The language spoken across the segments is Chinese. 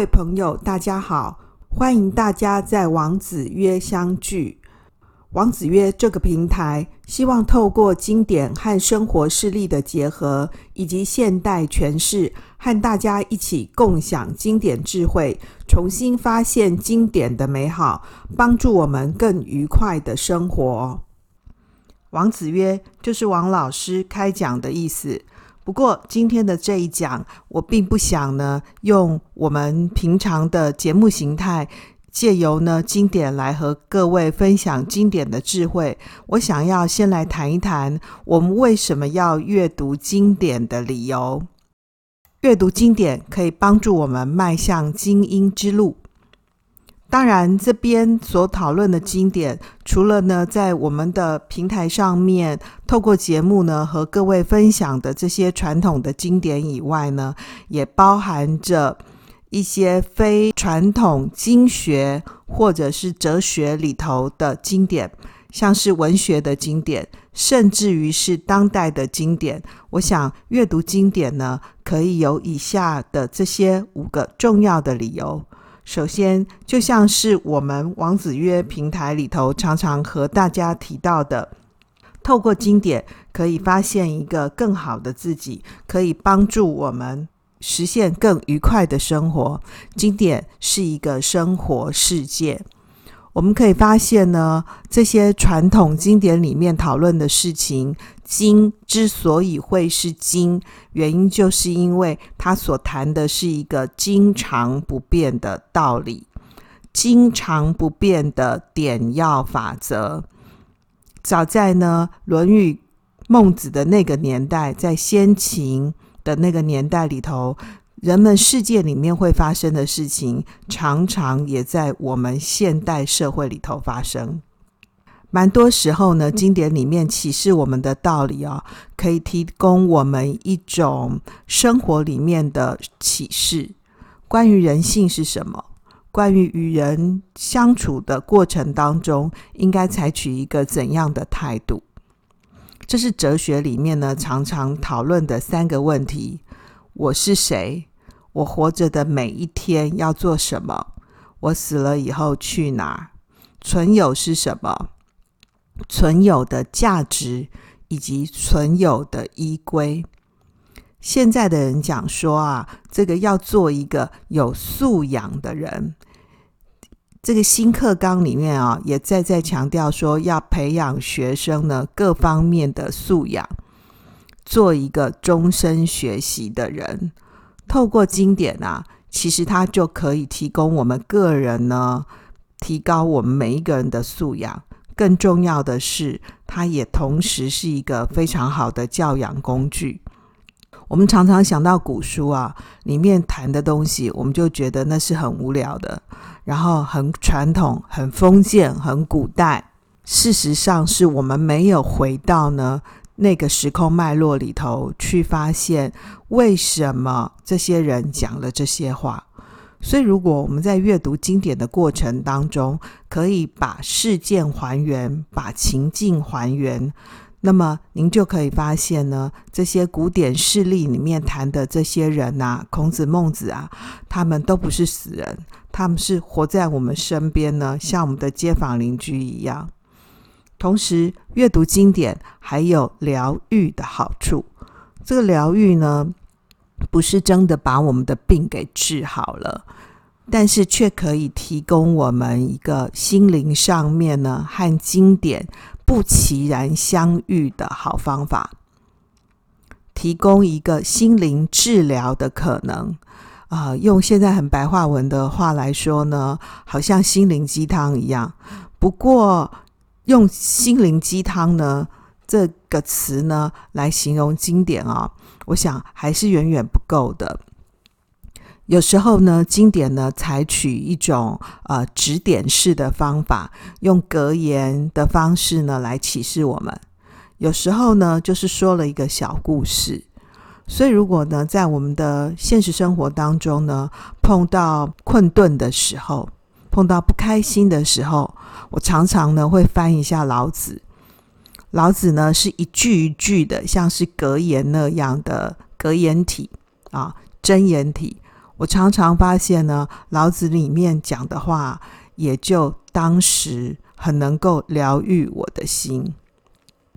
各位朋友，大家好，欢迎大家在王子约相聚。王子约这个平台，希望透过经典和生活事例的结合，以及现代诠释，和大家一起共享经典智慧，重新发现经典的美好，帮助我们更愉快的生活。王子曰就是王老师开讲的意思。不过今天的这一讲，我并不想呢用我们平常的节目形态。借由呢经典来和各位分享经典的智慧，我想要先来谈一谈我们为什么要阅读经典的理由。阅读经典可以帮助我们迈向精英之路。当然，这边所讨论的经典，除了呢在我们的平台上面透过节目呢和各位分享的这些传统的经典以外呢，也包含着。一些非传统经学或者是哲学里头的经典，像是文学的经典，甚至于是当代的经典。我想阅读经典呢，可以有以下的这些五个重要的理由。首先，就像是我们王子约平台里头常常和大家提到的，透过经典可以发现一个更好的自己，可以帮助我们。实现更愉快的生活，经典是一个生活世界。我们可以发现呢，这些传统经典里面讨论的事情，经之所以会是经，原因就是因为它所谈的是一个经常不变的道理，经常不变的点要法则。早在呢《论语》孟子的那个年代，在先秦。的那个年代里头，人们世界里面会发生的事情，常常也在我们现代社会里头发生。蛮多时候呢，经典里面启示我们的道理啊、哦，可以提供我们一种生活里面的启示。关于人性是什么？关于与人相处的过程当中，应该采取一个怎样的态度？这是哲学里面呢常常讨论的三个问题：我是谁？我活着的每一天要做什么？我死了以后去哪？存有是什么？存有的价值以及存有的依归。现在的人讲说啊，这个要做一个有素养的人。这个新课纲里面啊，也再再强调说，要培养学生呢各方面的素养，做一个终身学习的人。透过经典啊，其实它就可以提供我们个人呢，提高我们每一个人的素养。更重要的是，它也同时是一个非常好的教养工具。我们常常想到古书啊，里面谈的东西，我们就觉得那是很无聊的。然后很传统、很封建、很古代。事实上，是我们没有回到呢那个时空脉络里头去发现为什么这些人讲了这些话。所以，如果我们在阅读经典的过程当中，可以把事件还原，把情境还原，那么您就可以发现呢，这些古典事例里面谈的这些人呐、啊，孔子、孟子啊，他们都不是死人。他们是活在我们身边呢，像我们的街坊邻居一样。同时，阅读经典还有疗愈的好处。这个疗愈呢，不是真的把我们的病给治好了，但是却可以提供我们一个心灵上面呢和经典不期然相遇的好方法，提供一个心灵治疗的可能。啊、用现在很白话文的话来说呢，好像心灵鸡汤一样。不过，用心灵鸡汤呢这个词呢来形容经典啊、我想还是远远不够的。有时候呢，经典呢采取一种呃指点式的方法，用格言的方式呢来启示我们。有时候呢，就是说了一个小故事。所以，如果呢，在我们的现实生活当中呢，碰到困顿的时候，碰到不开心的时候，我常常呢会翻一下老子。老子呢是一句一句的，像是格言那样的格言体啊，箴言体。我常常发现呢，老子里面讲的话，也就当时很能够疗愈我的心。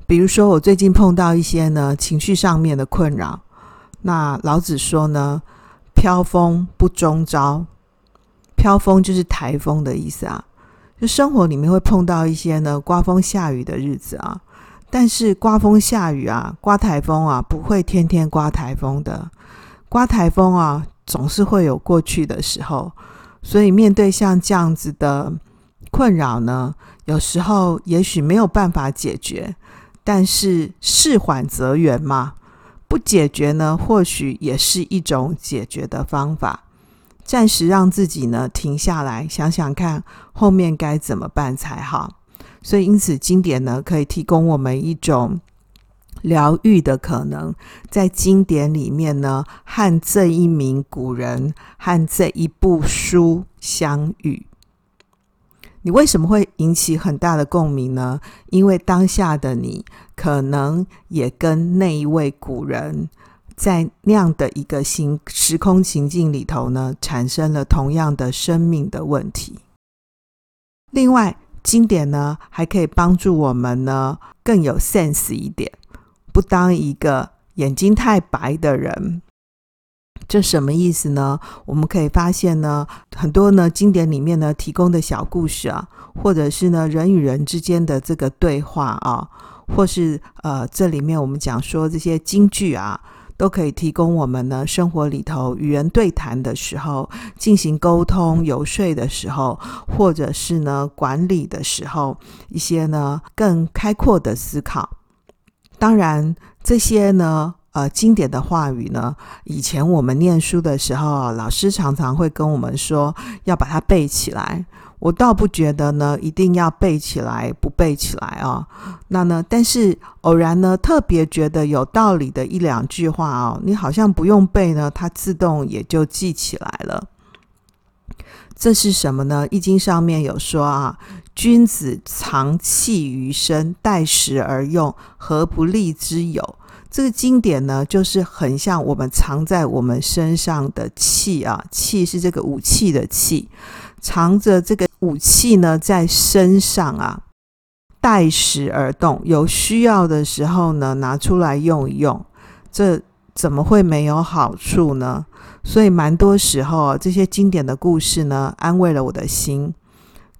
比如说，我最近碰到一些呢情绪上面的困扰，那老子说呢，飘风不终朝，飘风就是台风的意思啊。就生活里面会碰到一些呢刮风下雨的日子啊，但是刮风下雨啊，刮台风啊，不会天天刮台风的，刮台风啊。总是会有过去的时候，所以面对像这样子的困扰呢，有时候也许没有办法解决，但是事缓则圆嘛，不解决呢，或许也是一种解决的方法。暂时让自己呢停下来，想想看后面该怎么办才好。所以，因此经典呢可以提供我们一种。疗愈的可能，在经典里面呢，和这一名古人和这一部书相遇。你为什么会引起很大的共鸣呢？因为当下的你，可能也跟那一位古人，在那样的一个形时空情境里头呢，产生了同样的生命的问题。另外，经典呢，还可以帮助我们呢，更有 sense 一点。不当一个眼睛太白的人，这什么意思呢？我们可以发现呢，很多呢经典里面呢提供的小故事啊，或者是呢人与人之间的这个对话啊，或是呃这里面我们讲说这些金句啊，都可以提供我们呢生活里头与人对谈的时候，进行沟通游说的时候，或者是呢管理的时候，一些呢更开阔的思考。当然，这些呢，呃，经典的话语呢，以前我们念书的时候，老师常常会跟我们说要把它背起来。我倒不觉得呢，一定要背起来，不背起来啊、那呢，但是偶然呢，特别觉得有道理的一两句话哦，你好像不用背呢，它自动也就记起来了。这是什么呢？《易经》上面有说啊。君子藏气于身，待时而用，何不利之有？这个经典呢，就是很像我们藏在我们身上的气啊，气是这个武器的气，藏着这个武器呢，在身上啊，待时而动，有需要的时候呢，拿出来用一用，这怎么会没有好处呢？所以，蛮多时候啊，这些经典的故事呢，安慰了我的心。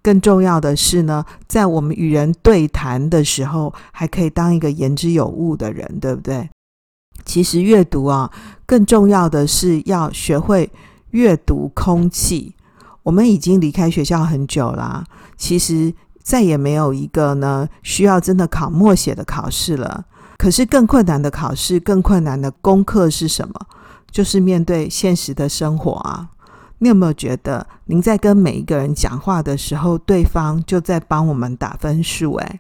更重要的是呢，在我们与人对谈的时候，还可以当一个言之有物的人，对不对？其实阅读啊，更重要的是要学会阅读空气。我们已经离开学校很久啦，其实再也没有一个呢需要真的考默写的考试了。可是更困难的考试，更困难的功课是什么？就是面对现实的生活啊。你有没有觉得，您在跟每一个人讲话的时候，对方就在帮我们打分数？诶，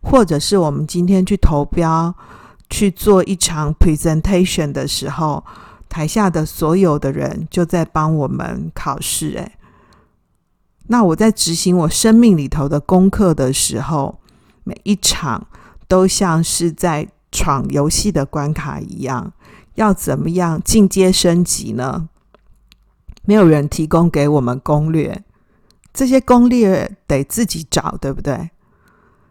或者是我们今天去投标，去做一场 presentation 的时候，台下的所有的人就在帮我们考试？诶，那我在执行我生命里头的功课的时候，每一场都像是在闯游戏的关卡一样，要怎么样进阶升级呢？没有人提供给我们攻略，这些攻略得自己找，对不对？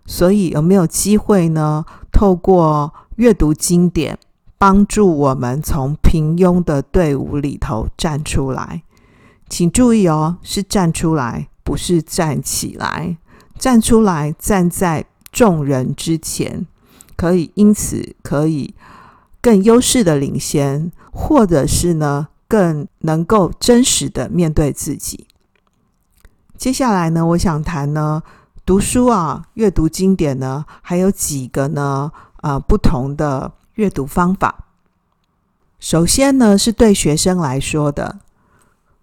所以有没有机会呢？透过阅读经典，帮助我们从平庸的队伍里头站出来。请注意哦，是站出来，不是站起来。站出来，站在众人之前，可以因此可以更优势的领先，或者是呢？更能够真实的面对自己。接下来呢，我想谈呢，读书啊，阅读经典呢，还有几个呢，呃，不同的阅读方法。首先呢，是对学生来说的，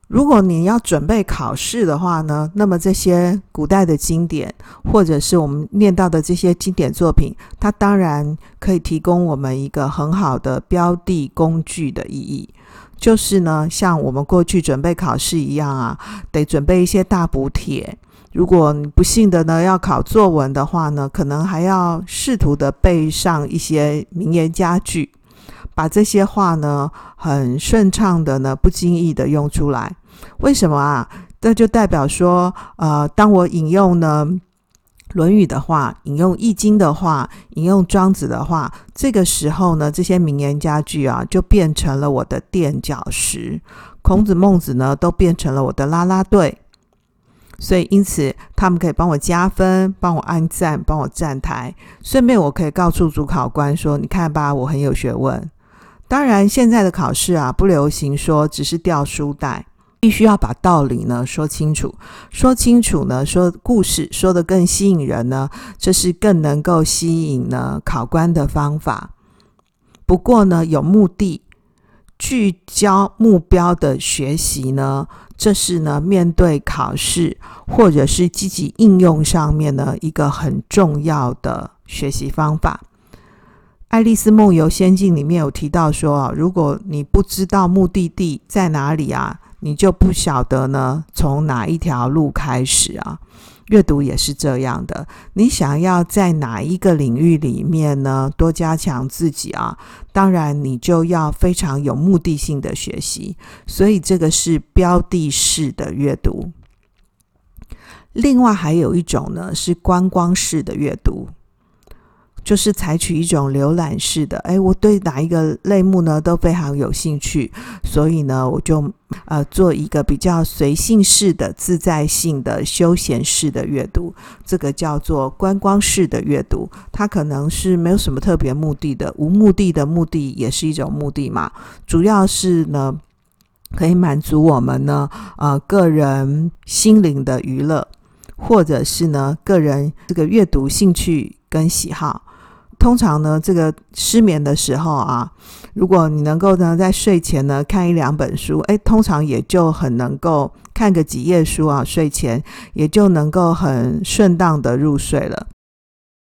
如果你要准备考试的话呢，那么这些古代的经典，或者是我们念到的这些经典作品，它当然可以提供我们一个很好的标的工具的意义。就是呢，像我们过去准备考试一样啊，得准备一些大补帖。如果你不幸的呢要考作文的话呢，可能还要试图的背上一些名言佳句，把这些话呢很顺畅的呢不经意的用出来。为什么啊？这就代表说，呃，当我引用呢《论语》的话，引用《易经》的话，引用庄子的话，这个时候呢，这些名言佳句啊，就变成了我的垫脚石。孔子、孟子呢，都变成了我的啦啦队。所以，因此他们可以帮我加分，帮我按赞，帮我站台。顺便，我可以告诉主考官说：“你看吧，我很有学问。”当然，现在的考试啊，不流行说只是掉书袋，必须要把道理呢说清楚。说清楚呢，说故事说得更吸引人呢，这是更能够吸引呢考官的方法。不过呢，有目的、聚焦目标的学习呢。这是呢，面对考试或者是积极应用上面呢，一个很重要的学习方法。《爱丽丝梦游仙境》里面有提到说啊，如果你不知道目的地在哪里啊，你就不晓得呢，从哪一条路开始啊。阅读也是这样的，你想要在哪一个领域里面呢，多加强自己啊？当然，你就要非常有目的性的学习。所以，这个是标的式的阅读。另外，还有一种呢，是观光式的阅读。就是采取一种浏览式的，哎，我对哪一个类目呢都非常有兴趣，所以呢，我就呃做一个比较随性式的、自在性的、休闲式的阅读，这个叫做观光式的阅读。它可能是没有什么特别目的的，无目的的目的也是一种目的嘛。主要是呢，可以满足我们呢呃个人心灵的娱乐，或者是呢个人这个阅读兴趣跟喜好。通常呢，这个失眠的时候啊，如果你能够呢在睡前呢看一两本书，哎，通常也就很能够看个几页书啊，睡前也就能够很顺当的入睡了。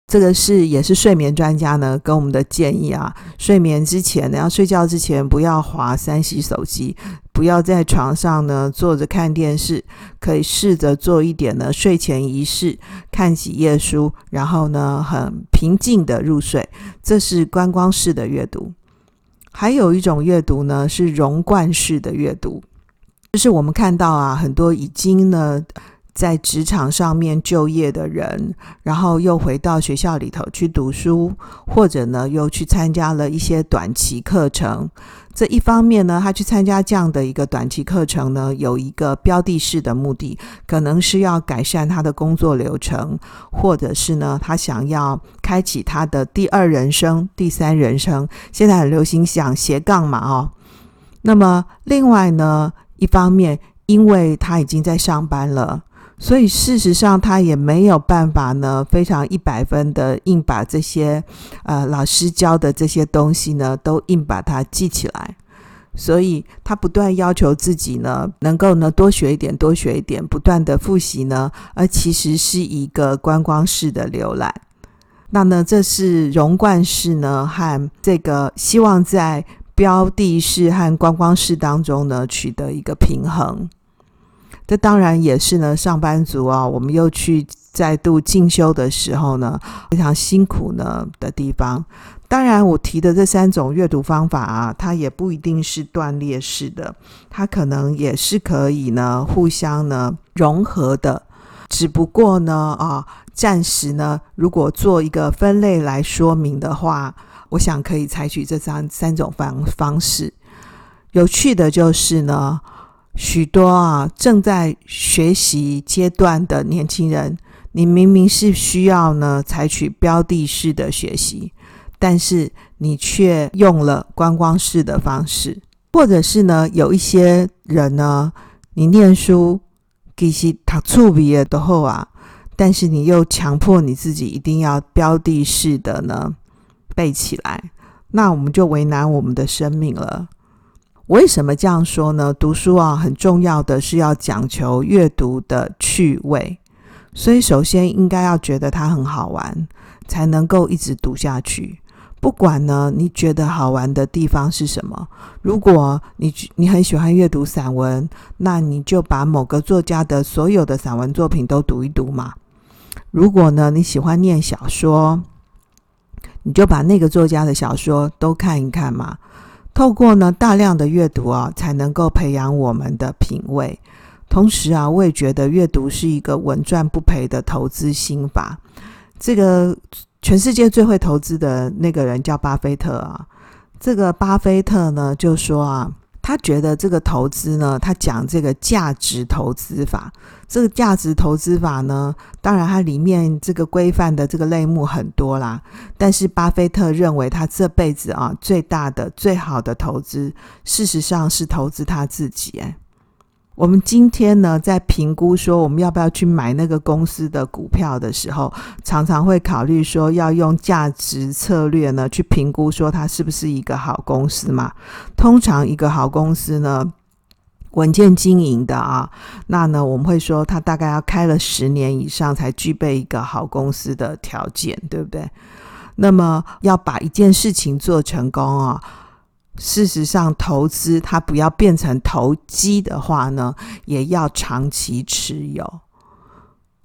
这个是也是睡眠专家呢跟我们的建议啊，睡眠之前呢，要睡觉之前不要滑 3C 手机，不要在床上呢坐着看电视，可以试着做一点呢睡前仪式，看几页书，然后呢很平静的入睡。这是观光式的阅读。还有一种阅读呢是融贯式的阅读，就是我们看到啊很多已经呢。在职场上面就业的人，然后又回到学校里头去读书，或者呢又去参加了一些短期课程。这一方面呢，他去参加这样的一个短期课程呢，有一个标的式的目的，可能是要改善他的工作流程，或者是呢他想要开启他的第二人生、第三人生。现在很流行想斜杠嘛，哦。那么另外呢，一方面因为他已经在上班了。所以事实上，他也没有办法呢，非常一百分的硬把这些呃老师教的这些东西呢，都硬把它记起来。所以他不断要求自己呢，能够呢多学一点，多学一点，不断的复习呢，而其实是一个观光式的浏览。那呢，这是融贯式呢和这个希望在标的式和观光式当中呢取得一个平衡。这当然也是呢，上班族啊，我们又去再度进修的时候呢，非常辛苦呢的地方。当然，我提的这三种阅读方法啊，它也不一定是断裂式的，它可能也是可以呢互相呢融合的。只不过呢，啊，暂时呢，如果做一个分类来说明的话，我想可以采取这三三种方方式。有趣的就是呢。许多啊正在学习阶段的年轻人，你明明是需要呢采取标的式的学习，但是你却用了观光式的方式，或者是呢有一些人呢，你念书其实读书毕业的后啊，但是你又强迫你自己一定要标的式的呢背起来，那我们就为难我们的生命了。为什么这样说呢？读书啊，很重要的是要讲求阅读的趣味，所以首先应该要觉得它很好玩，才能够一直读下去。不管呢，你觉得好玩的地方是什么？如果你你很喜欢阅读散文，那你就把某个作家的所有的散文作品都读一读嘛。如果呢，你喜欢念小说，你就把那个作家的小说都看一看嘛。透过呢大量的阅读啊，才能够培养我们的品味。同时啊，我也觉得阅读是一个稳赚不赔的投资心法。这个全世界最会投资的那个人叫巴菲特啊。这个巴菲特呢，就说啊。他觉得这个投资呢，他讲这个价值投资法。这个价值投资法呢，当然它里面这个规范的这个类目很多啦。但是巴菲特认为，他这辈子啊最大的、最好的投资，事实上是投资他自己。哎。我们今天呢，在评估说我们要不要去买那个公司的股票的时候，常常会考虑说要用价值策略呢去评估说它是不是一个好公司嘛。通常一个好公司呢，稳健经营的啊，那呢我们会说它大概要开了十年以上才具备一个好公司的条件，对不对？那么要把一件事情做成功啊。事实上，投资它不要变成投机的话呢，也要长期持有。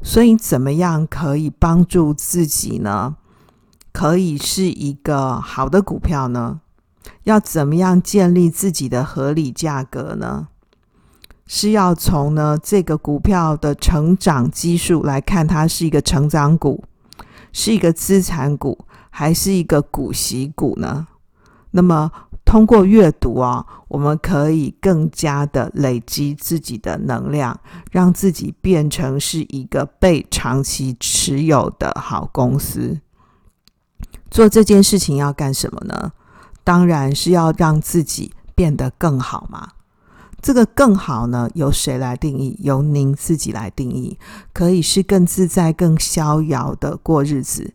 所以，怎么样可以帮助自己呢？可以是一个好的股票呢？要怎么样建立自己的合理价格呢？是要从呢这个股票的成长基数来看，它是一个成长股，是一个资产股，还是一个股息股呢？那么，通过阅读啊，我们可以更加的累积自己的能量，让自己变成是一个被长期持有的好公司。做这件事情要干什么呢？当然是要让自己变得更好嘛。这个更好呢，由谁来定义？由您自己来定义。可以是更自在、更逍遥的过日子，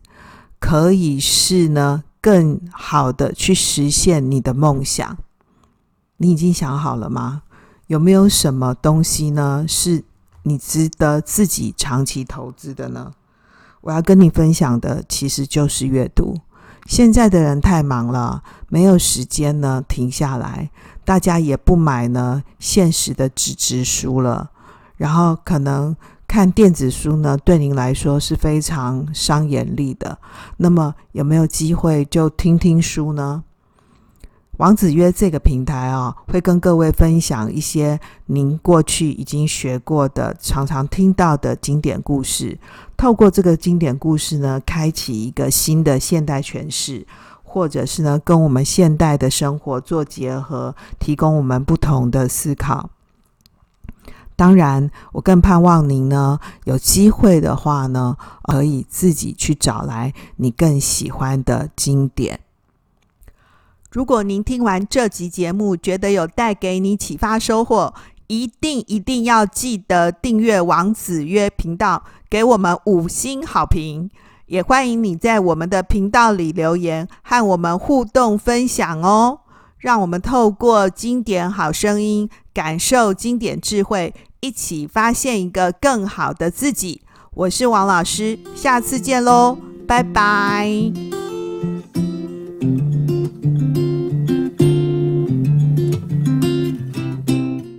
可以是呢。更好的去实现你的梦想，你已经想好了吗？有没有什么东西呢，是你值得自己长期投资的呢？我要跟你分享的其实就是阅读。现在的人太忙了，没有时间呢停下来，大家也不买呢现实的纸质书了，然后可能。看电子书呢，对您来说是非常伤眼力的。那么有没有机会就听听书呢？王子约这个平台啊，会跟各位分享一些您过去已经学过的、常常听到的经典故事。透过这个经典故事呢，开启一个新的现代诠释，或者是呢，跟我们现代的生活做结合，提供我们不同的思考。当然，我更盼望您呢，有机会的话呢，可以自己去找来你更喜欢的经典。如果您听完这集节目，觉得有带给你启发收获，一定一定要记得订阅王子约频道，给我们五星好评。也欢迎你在我们的频道里留言，和我们互动分享哦。让我们透过经典好声音，感受经典智慧。一起发现一个更好的自己。我是王老师，下次见喽，拜拜。